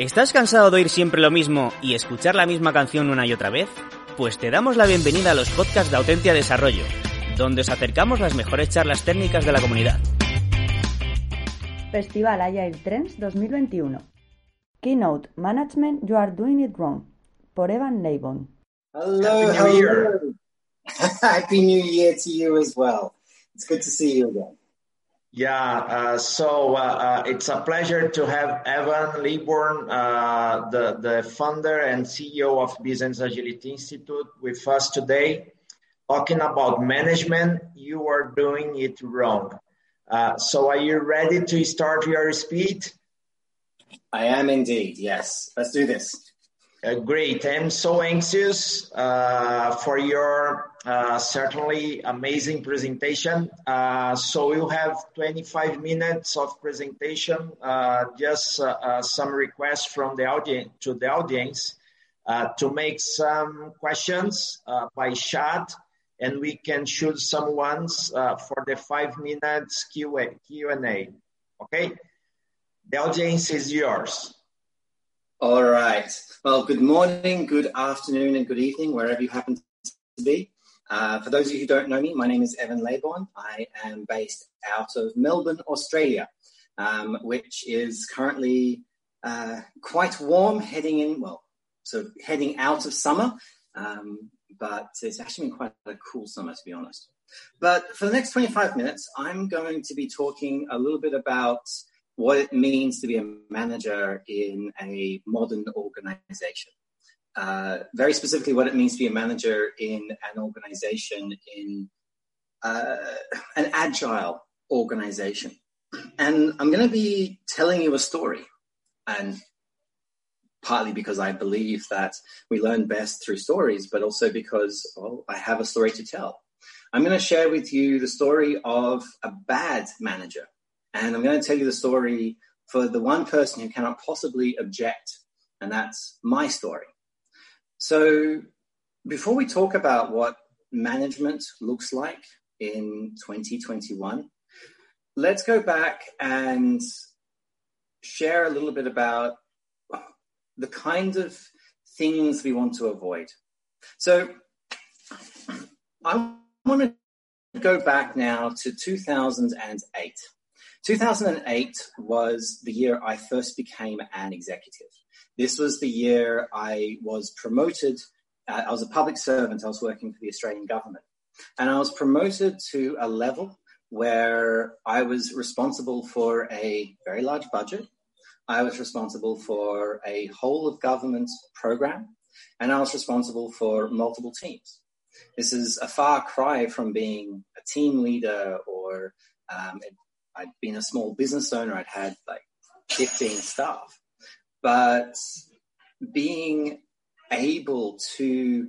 ¿Estás cansado de oír siempre lo mismo y escuchar la misma canción una y otra vez? Pues te damos la bienvenida a los podcasts de Autentia Desarrollo, donde os acercamos las mejores charlas técnicas de la comunidad. Festival Agile Trends 2021. Keynote Management You Are Doing It Wrong, por Evan Leibon. Hello, Happy New Year. Happy New Year to you as well. It's good to see you again. Yeah, uh, so uh, uh, it's a pleasure to have Evan Leybourn, uh, the, the founder and CEO of Business Agility Institute, with us today, talking about management. You are doing it wrong. Uh, so, are you ready to start your speech? I am indeed, yes. Let's do this. Uh, great. I'm so anxious uh, for your uh, certainly amazing presentation. Uh, so you have 25 minutes of presentation. Uh, just uh, some requests from the audience to the audience to make some questions by chat, and we can choose some ones for the five minutes Q&A. Okay, the audience is yours. All right. Well, good morning, good afternoon, and good evening, wherever you happen to be. Uh, for those of you who don't know me, my name is Evan Leybourn. I am based out of Melbourne, Australia, um, which is currently uh, quite warm, heading in, well, sort of heading out of summer, um, but it's actually been quite a cool summer, to be honest. But for the next 25 minutes, I'm going to be talking a little bit about what it means to be a manager in a modern organization. Uh, very specifically, what it means to be a manager in an organization in uh, an agile organization. And I'm going to be telling you a story. And partly because I believe that we learn best through stories, but also because well, I have a story to tell. I'm going to share with you the story of a bad manager and I'm going to tell you the story for the one person who cannot possibly object, and that's my story. So, before we talk about what management looks like in 2021, let's go back and share a little bit about the kind of things we want to avoid. So, I want to go back now to 2008. 2008 was the year I first became an executive. This was the year I was promoted. Uh, I was a public servant. I was working for the Australian government. And I was promoted to a level where I was responsible for a very large budget. I was responsible for a whole of government program. And I was responsible for multiple teams. This is a far cry from being a team leader or um, I'd been a small business owner. I'd had like 15 staff, but being able to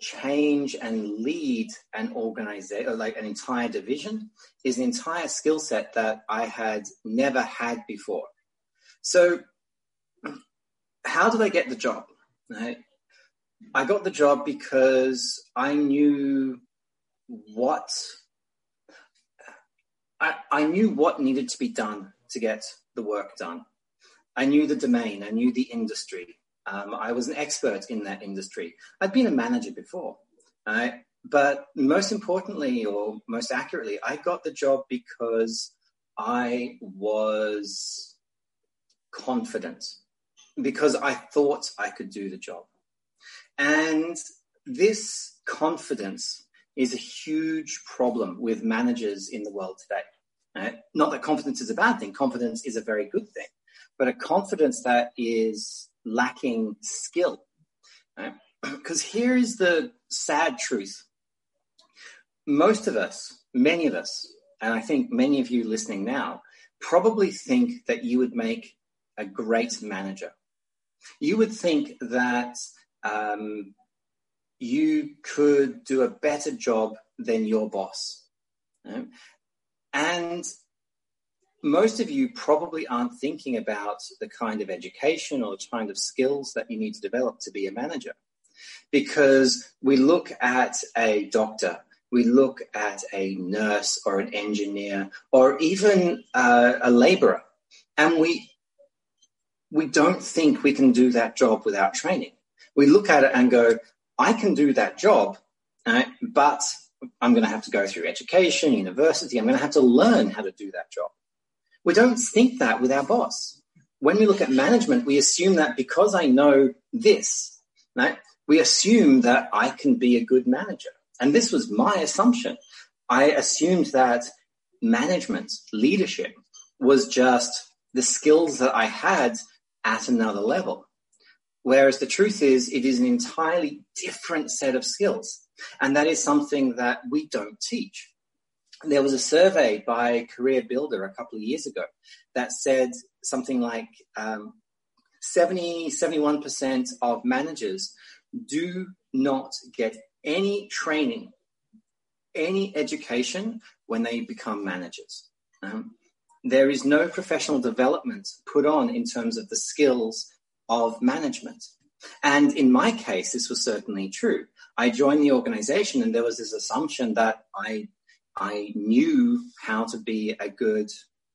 change and lead an organization, like an entire division, is an entire skill set that I had never had before. So, how did I get the job? Right? I got the job because I knew what I, I knew what needed to be done to get the work done. I knew the domain, I knew the industry. Um, I was an expert in that industry. I'd been a manager before. But most importantly, or most accurately, I got the job because I was confident, because I thought I could do the job. And this confidence is a huge problem with managers in the world today. Right? Not that confidence is a bad thing, confidence is a very good thing, but a confidence that is lacking skill. Because right? here is the sad truth most of us, many of us, and I think many of you listening now, probably think that you would make a great manager. You would think that um, you could do a better job than your boss. Right? And most of you probably aren't thinking about the kind of education or the kind of skills that you need to develop to be a manager. Because we look at a doctor, we look at a nurse or an engineer or even uh, a laborer, and we we don't think we can do that job without training. We look at it and go, I can do that job, but I'm going to have to go through education, university. I'm going to have to learn how to do that job. We don't think that with our boss. When we look at management, we assume that because I know this, right, we assume that I can be a good manager. And this was my assumption. I assumed that management, leadership, was just the skills that I had at another level. Whereas the truth is, it is an entirely different set of skills. And that is something that we don't teach. There was a survey by Career Builder a couple of years ago that said something like um, 70, 71% of managers do not get any training, any education when they become managers. Um, there is no professional development put on in terms of the skills of management. And in my case, this was certainly true. I joined the organization and there was this assumption that I, I knew how to be a good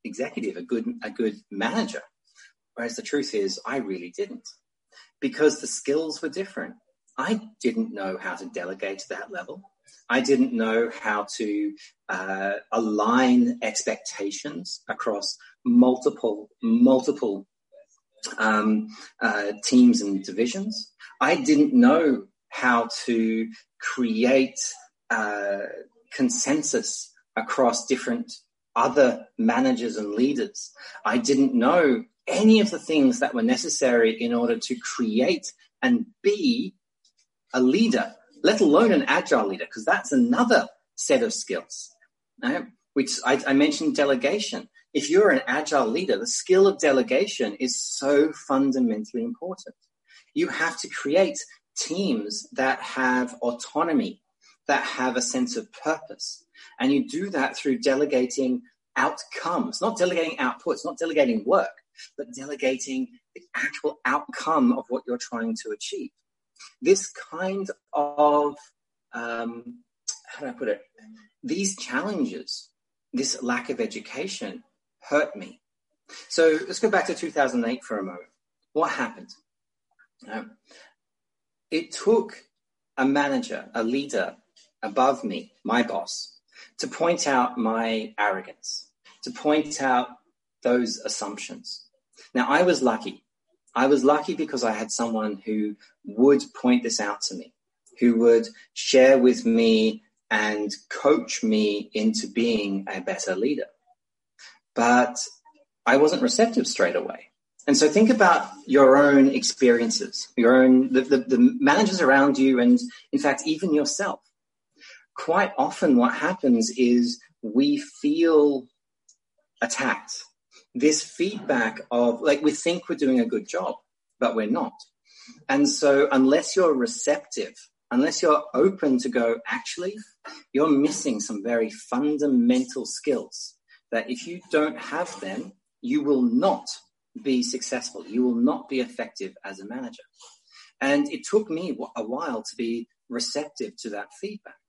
executive, a good, a good manager. Whereas the truth is I really didn't because the skills were different. I didn't know how to delegate to that level. I didn't know how to uh, align expectations across multiple, multiple um, uh, teams and divisions. I didn't know how to create uh, consensus across different other managers and leaders. I didn't know any of the things that were necessary in order to create and be a leader, let alone an agile leader, because that's another set of skills. Right? Which I, I mentioned delegation. If you're an agile leader, the skill of delegation is so fundamentally important. You have to create teams that have autonomy, that have a sense of purpose. And you do that through delegating outcomes, not delegating outputs, not delegating work, but delegating the actual outcome of what you're trying to achieve this kind of um, how do I put it? These challenges, this lack of education, hurt me. So let's go back to 2008 for a moment. What happened? Um, it took a manager, a leader above me, my boss, to point out my arrogance, to point out those assumptions. Now, I was lucky. I was lucky because I had someone who would point this out to me, who would share with me and coach me into being a better leader. But I wasn't receptive straight away. And so think about your own experiences, your own, the, the, the, managers around you, and in fact, even yourself. Quite often what happens is we feel attacked this feedback of like we think we're doing a good job, but we're not. And so unless you're receptive, unless you're open to go, actually, you're missing some very fundamental skills that if you don't have them, you will not be successful. You will not be effective as a manager. And it took me a while to be receptive to that feedback.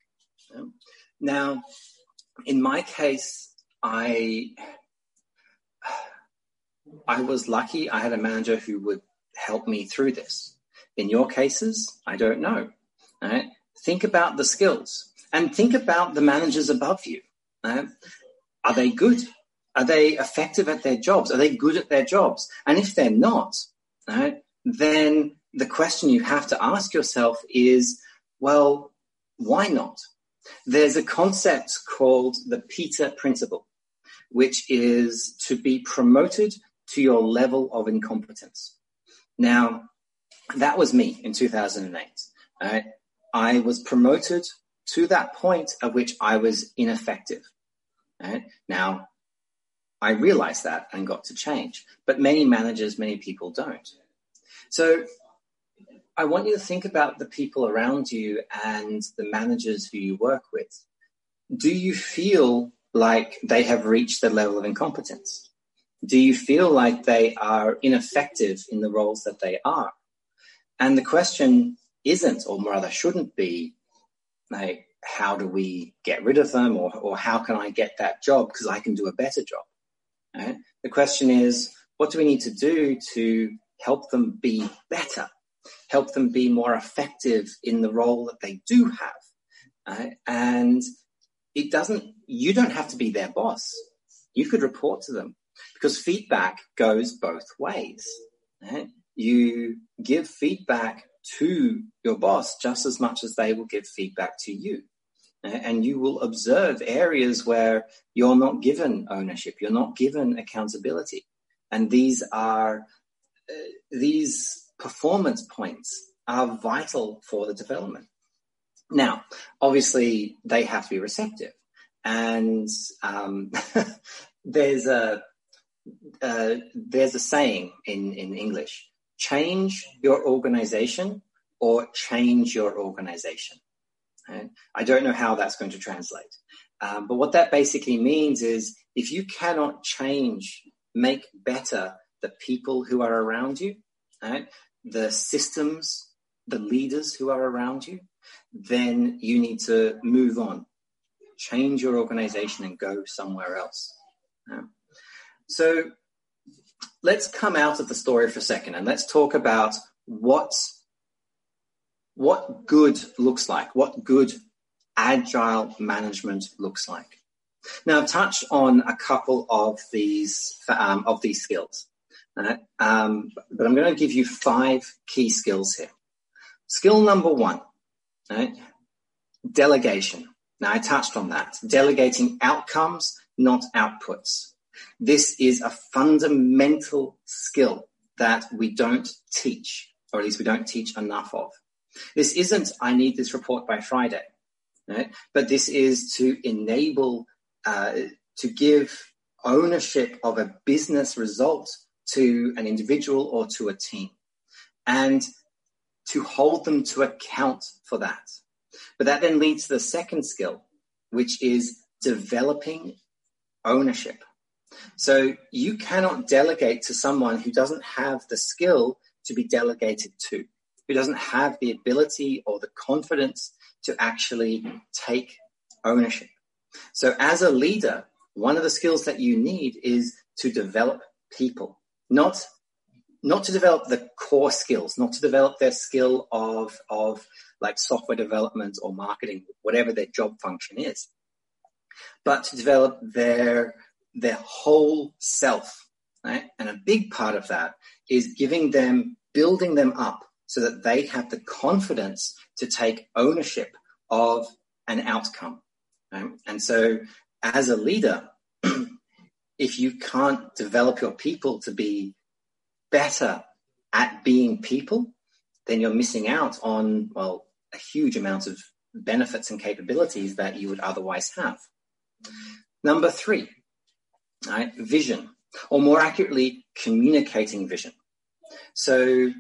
Now, in my case, I I was lucky I had a manager who would help me through this. In your cases, I don't know. Right? Think about the skills and think about the managers above you. Right? Are they good? Are they effective at their jobs? Are they good at their jobs? And if they're not, right, then the question you have to ask yourself is, well, why not? There's a concept called the Peter Principle, which is to be promoted to your level of incompetence. Now, that was me in 2008. Right? I was promoted to that point at which I was ineffective. Right? Now, I realized that and got to change, but many managers, many people don't. So I want you to think about the people around you and the managers who you work with. Do you feel like they have reached the level of incompetence? Do you feel like they are ineffective in the roles that they are? And the question isn't, or rather shouldn't be, like, how do we get rid of them or, or how can I get that job because I can do a better job? Right? The question is, what do we need to do to help them be better, help them be more effective in the role that they do have? Uh, and it doesn't, you don't have to be their boss. You could report to them because feedback goes both ways. Right? You give feedback to your boss just as much as they will give feedback to you. And you will observe areas where you're not given ownership, you're not given accountability. And these are, uh, these performance points are vital for the development. Now, obviously, they have to be receptive. And um, there's a uh, there's a saying in, in English: change your organization or change your organization. Right? I don't know how that's going to translate, um, but what that basically means is if you cannot change, make better the people who are around you, right? the systems, the leaders who are around you, then you need to move on, change your organization and go somewhere else. Yeah. So let's come out of the story for a second and let's talk about what, what good looks like, what good agile management looks like. Now, I've touched on a couple of these um, of these skills, um, but I'm going to give you five key skills here. Skill number one Right? Delegation. Now I touched on that. Delegating outcomes, not outputs. This is a fundamental skill that we don't teach, or at least we don't teach enough of. This isn't, I need this report by Friday, right? but this is to enable, uh, to give ownership of a business result to an individual or to a team. And to hold them to account for that. But that then leads to the second skill, which is developing ownership. So you cannot delegate to someone who doesn't have the skill to be delegated to, who doesn't have the ability or the confidence to actually take ownership. So as a leader, one of the skills that you need is to develop people, not not to develop the core skills, not to develop their skill of, of like software development or marketing, whatever their job function is, but to develop their, their whole self. Right? And a big part of that is giving them, building them up so that they have the confidence to take ownership of an outcome. Right? And so as a leader, if you can't develop your people to be better at being people, then you're missing out on, well, a huge amount of benefits and capabilities that you would otherwise have. Number three, right, vision, or more accurately, communicating vision. So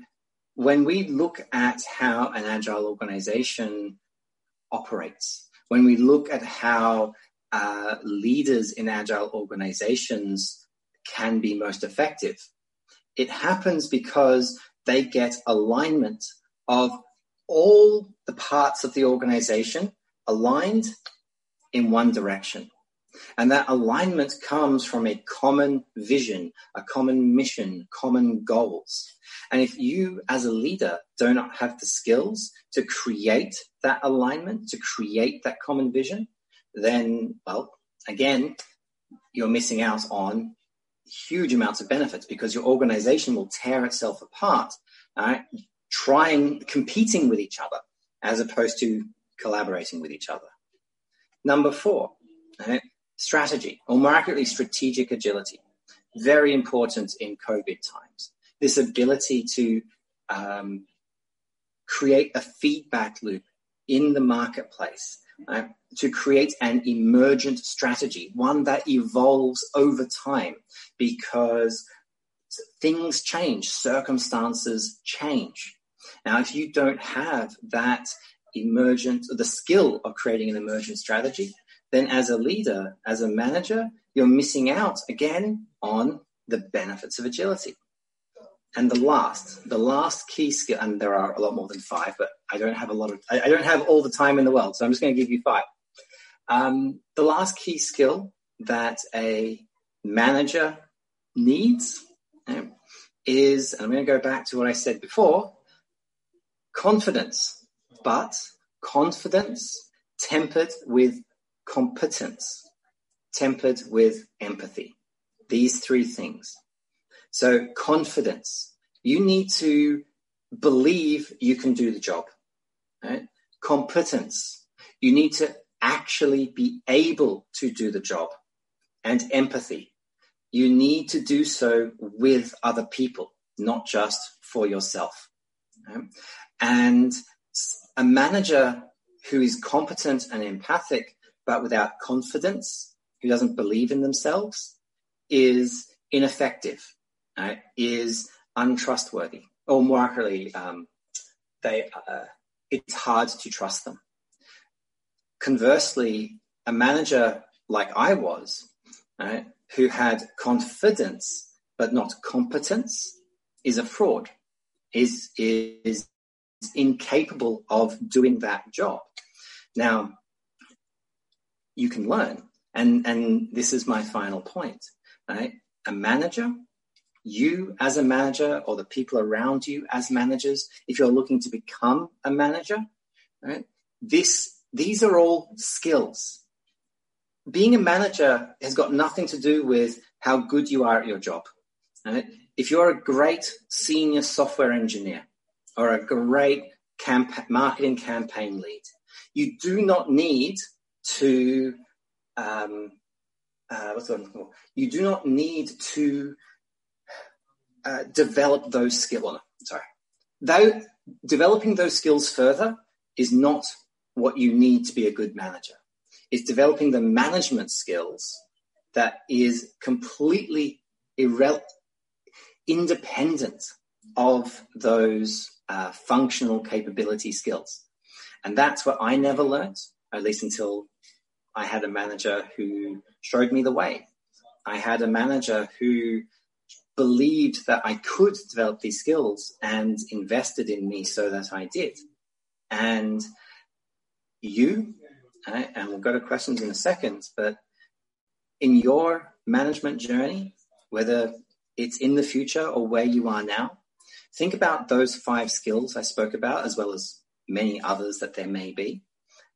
when we look at how an agile organization operates, when we look at how uh, leaders in agile organizations can be most effective, it happens because they get alignment of all the parts of the organization aligned in one direction. And that alignment comes from a common vision, a common mission, common goals. And if you as a leader do not have the skills to create that alignment, to create that common vision, then, well, again, you're missing out on huge amounts of benefits because your organization will tear itself apart, right? trying, competing with each other as opposed to collaborating with each other. Number four, right? strategy, or more accurately, strategic agility. Very important in COVID times. This ability to um, create a feedback loop in the marketplace uh, to create an emergent strategy, one that evolves over time because things change, circumstances change. Now, if you don't have that emergent, the skill of creating an emergent strategy, then as a leader, as a manager, you're missing out again on the benefits of agility. And the last, the last key skill, and there are a lot more than five, but I don't have a lot of, I, don't have all the time in the world, so I'm just going to give you five. Um, the last key skill that a manager needs is, and I'm going to go back to what I said before, confidence, but confidence tempered with competence, tempered with empathy. These three things. So confidence, you need to believe you can do the job. Right? Competence, you need to actually be able to do the job. And empathy, you need to do so with other people, not just for yourself. Right? And a manager who is competent and empathic, but without confidence, who doesn't believe in themselves, is ineffective, right? is untrustworthy, or more accurately, um, they, uh, it's hard to trust them. Conversely, a manager like I was, right, who had confidence but not competence, is a fraud, is, is incapable of doing that job. Now, you can learn, and, and this is my final point. Right? A manager, you as a manager, or the people around you as managers, if you're looking to become a manager, right? This these are all skills. Being a manager has got nothing to do with how good you are at your job. Right? If you're a great senior software engineer or a great camp- marketing campaign lead, you do not need to um, uh, what's the word? You do not need to uh, develop those skills. Sorry, though developing those skills further is not what you need to be a good manager. It's developing the management skills that is completely irre- independent of those uh, functional capability skills. And that's what I never learned, at least until I had a manager who showed me the way. I had a manager who believed that I could develop these skills and invested in me so that I did. And you, and we'll go to questions in a second, but in your management journey, whether it's in the future or where you are now, think about those five skills I spoke about, as well as many others that there may be,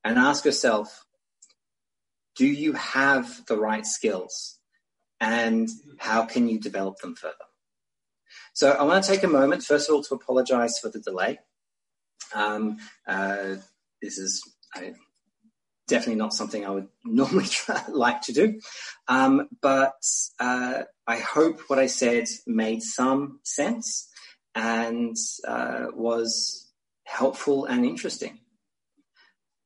and ask yourself, do you have the right skills? And how can you develop them further? So I want to take a moment, first of all, to apologize for the delay. Um, uh, this is I, definitely not something I would normally try, like to do. Um, but uh, I hope what I said made some sense and uh, was helpful and interesting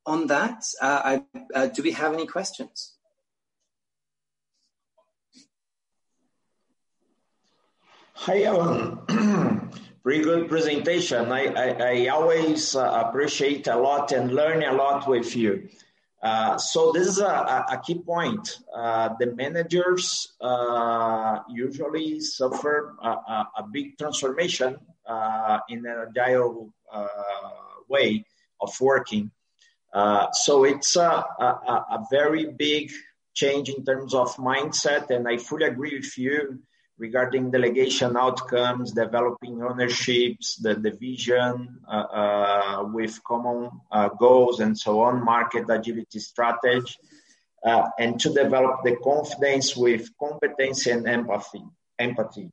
on that, uh, I, uh, do we have any questions? Hi, Evan. Pretty good presentation. I, I, I always uh, appreciate a lot and learn a lot with you. Uh, so this is a, a key point. Uh, the managers uh, usually suffer a, a, a big transformation uh, in an agile uh, way of working. So it's a, a, very big change in terms of mindset, and I fully agree with you regarding delegation outcomes, developing ownerships, the, the vision uh, uh, with common uh, goals and so on, market agility strategy, uh, and to develop the confidence with competency and empathy. Empathy.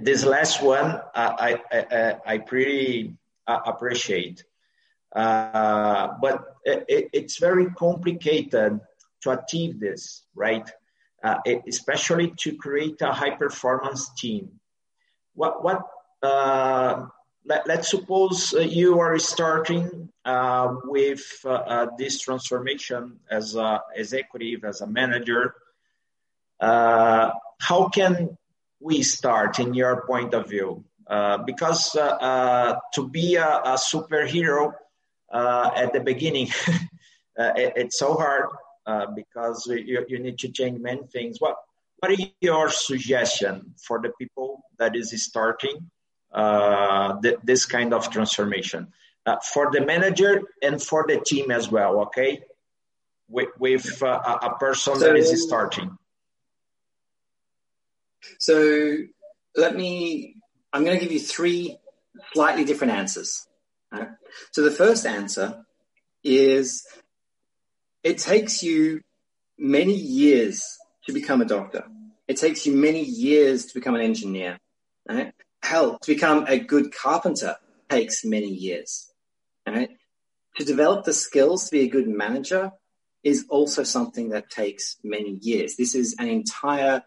this last one, I, I, I pretty appreciate. Uh, but it, it's very complicated to achieve this, right? Uh, especially to create a high performance team. What, what, uh, let, us suppose you are starting uh, with uh, uh, this transformation as a executive, as a manager. how can we start in your point of view? because to be a, a superhero, uh, at the beginning. uh, it, it's so hard uh, because you, you need to change many things. What what are your suggestion for the people that is starting uh, th- this kind of transformation uh, for the manager and for the team as well? Okay, with, with uh, a person so, that is starting. So let me, I'm going to give you three slightly different answers. Right? So the first answer is it takes you many years to become a doctor. It takes you many years to become an engineer. Right? Hell, to become a good carpenter takes many years. Right? To develop the skills to be a good manager is also something that takes many years. This is an entire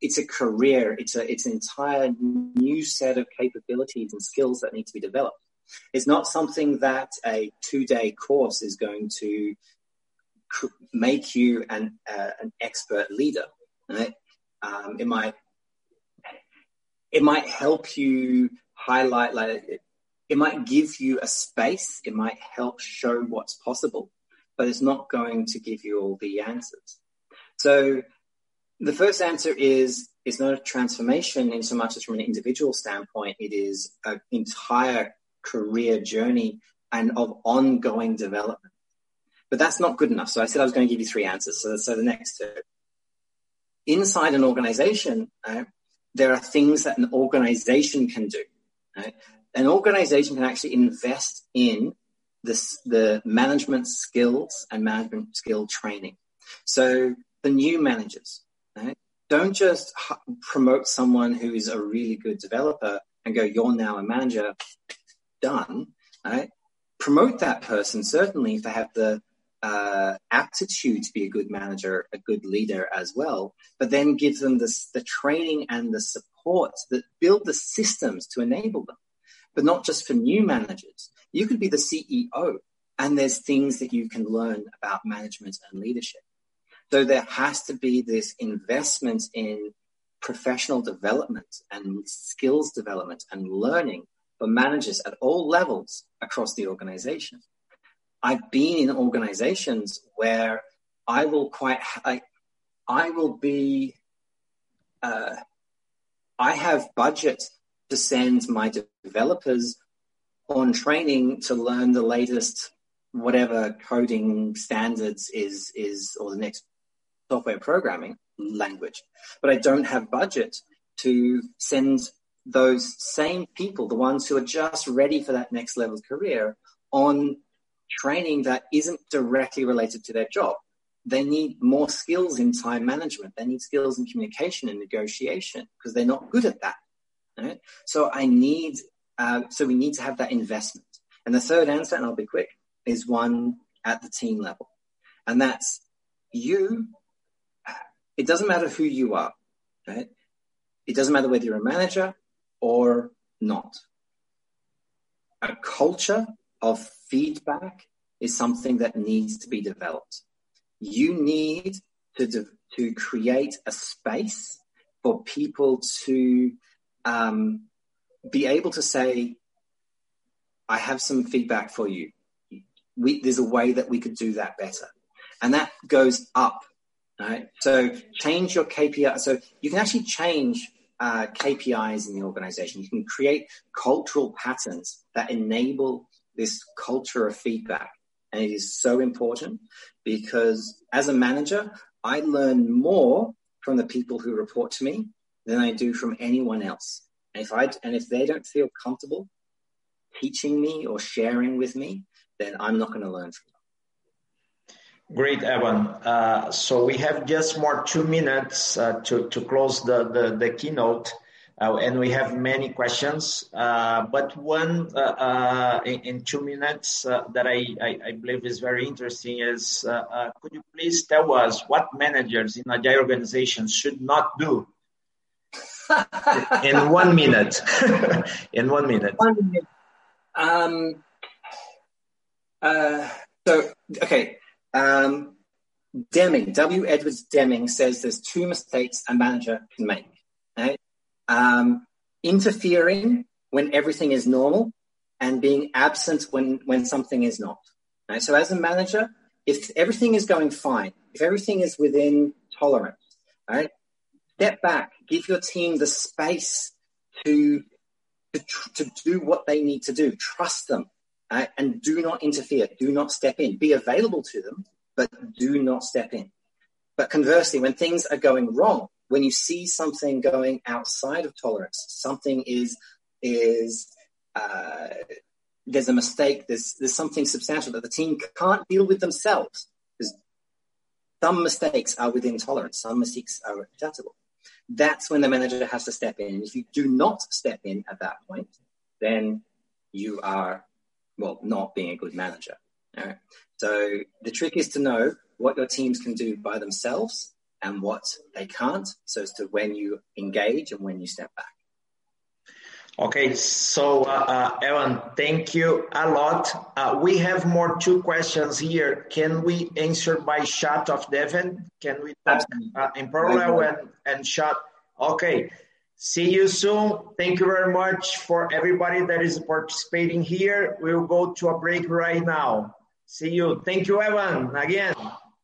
it's a career. It's a it's an entire new set of capabilities and skills that need to be developed. It's not something that a two day course is going to make you an uh, an expert leader. Right? Um, it might it might help you highlight like it, it might give you a space. It might help show what's possible, but it's not going to give you all the answers. So the first answer is it's not a transformation in so much as from an individual standpoint, it is an entire career journey and of ongoing development. But that's not good enough. So I said I was going to give you three answers. So, so the next two. Inside an organization, uh, there are things that an organization can do. Right? An organization can actually invest in this, the management skills and management skill training. So the new managers, Right? Don't just promote someone who is a really good developer and go, you're now a manager, done. Right? Promote that person, certainly, if they have the uh, aptitude to be a good manager, a good leader as well, but then give them the, the training and the support that build the systems to enable them. But not just for new managers. You could be the CEO and there's things that you can learn about management and leadership. So there has to be this investment in professional development and skills development and learning for managers at all levels across the organization. I've been in organizations where I will quite, I, I will be, uh, I have budget to send my developers on training to learn the latest whatever coding standards is is or the next software programming language, but I don't have budget to send those same people, the ones who are just ready for that next level career, on training that isn't directly related to their job. They need more skills in time management. They need skills in communication and negotiation because they're not good at that. Right? So I need, uh, so we need to have that investment. And the third answer, and I'll be quick, is one at the team level. And that's you it doesn't matter who you are, right? It doesn't matter whether you're a manager or not. A culture of feedback is something that needs to be developed. You need to, de- to create a space for people to um, be able to say, I have some feedback for you. We, there's a way that we could do that better. And that goes up Right? So change your KPI. So you can actually change uh, KPIs in the organization. You can create cultural patterns that enable this culture of feedback. And it is so important because as a manager, I learn more from the people who report to me than I do from anyone else. And if I and if they don't feel comfortable teaching me or sharing with me, then I'm not going to learn from them. Great, Evan. Uh, so we have just more two minutes uh, to, to close the, the, the keynote. Uh, and we have many questions, uh, but one uh, uh, in, in, two minutes that I, I, I, believe is very interesting is, could you please tell us what managers in agile organizations should not do in one minute? in one minute. One minute. Um, so, okay, um, Deming, W. Edwards Deming says there's two mistakes a manager can make. Right? Um, interfering when everything is normal and being absent when, when something is not. Right? So as a manager, if everything is going fine, if everything is within tolerance, right? Step back, give your team the space to, to, to do what they need to do. Trust them, uh, and do not interfere. Do not step in. Be available to them, but do not step in. But conversely, when things are going wrong, when you see something going outside of tolerance, something is is uh, there's a mistake, there's there's something substantial that the team can't deal with themselves. Because some mistakes are within tolerance, some mistakes are acceptable. That's when the manager has to step in. And if you do not step in at that point, then you are well not being a good manager. All right. So the trick is to know what your teams can do by themselves and what they can't, so as to when you engage and when you step back. Okay, so uh, Evan, thank you a lot. Uh, we have more two questions here. Can we answer by shot of Devin? Can we talk uh, in parallel and, and chat? Okay, see you soon. Thank you very much for everybody that is participating here. We'll go to a break right now. See you. Thank you, Evan, again.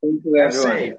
Thank you, everyone.